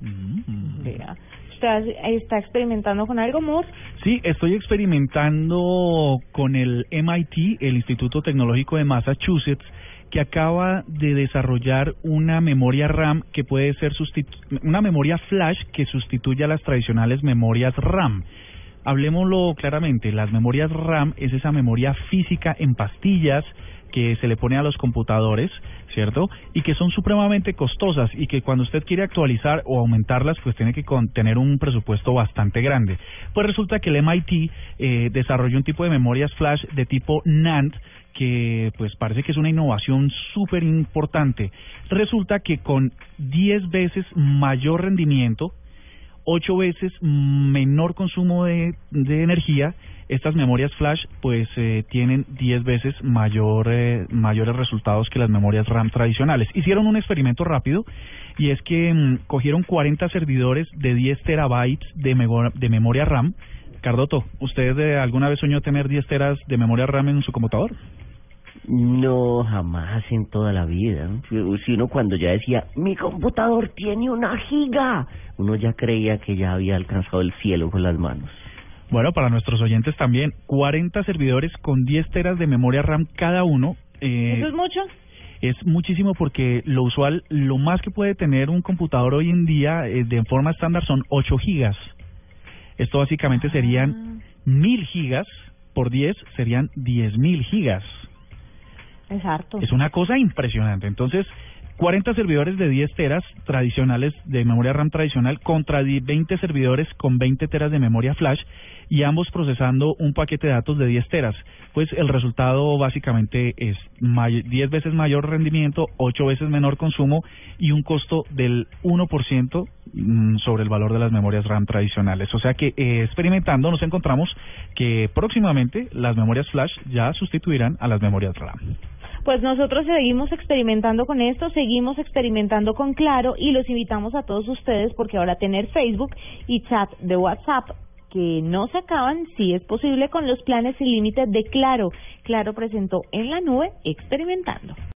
Mm. Vea. ¿Usted está experimentando con algo, Moore? Sí, estoy experimentando con el MIT, el Instituto Tecnológico de Massachusetts, que acaba de desarrollar una memoria RAM que puede ser sustitu- una memoria flash que sustituya a las tradicionales memorias RAM. Hablemoslo claramente, las memorias RAM es esa memoria física en pastillas que se le pone a los computadores, ¿cierto? Y que son supremamente costosas y que cuando usted quiere actualizar o aumentarlas, pues tiene que tener un presupuesto bastante grande. Pues resulta que el MIT eh, desarrolló un tipo de memorias flash de tipo NAND que pues parece que es una innovación súper importante. Resulta que con 10 veces mayor rendimiento, ocho veces menor consumo de, energía, estas memorias flash pues eh, tienen 10 veces mayor, eh, mayores resultados que las memorias RAM tradicionales. Hicieron un experimento rápido y es que mm, cogieron 40 servidores de 10 terabytes de, de memoria RAM. Cardoto, ¿usted eh, alguna vez soñó tener 10 teras de memoria RAM en su computador? No, jamás en toda la vida. Si uno cuando ya decía, mi computador tiene una giga, uno ya creía que ya había alcanzado el cielo con las manos. Bueno, para nuestros oyentes también, 40 servidores con 10 teras de memoria RAM cada uno. eh, ¿Eso es mucho? es muchísimo porque lo usual, lo más que puede tener un computador hoy en día eh, de forma estándar son 8 gigas. Esto básicamente serían 1000 gigas por 10 serían 10.000 gigas. Es. Es una cosa impresionante. Entonces, 40 servidores de 10 teras tradicionales de memoria RAM tradicional contra di- 20 servidores con 20 teras de memoria flash y ambos procesando un paquete de datos de 10 teras. Pues el resultado básicamente es may- 10 veces mayor rendimiento, 8 veces menor consumo y un costo del 1% mm, sobre el valor de las memorias RAM tradicionales. O sea que eh, experimentando nos encontramos que próximamente las memorias flash ya sustituirán a las memorias RAM. Pues nosotros seguimos experimentando con esto, seguimos experimentando con Claro y los invitamos a todos ustedes porque ahora tener Facebook y chat de WhatsApp que no se acaban, sí es posible con los planes sin límite de Claro. Claro presentó en la nube experimentando.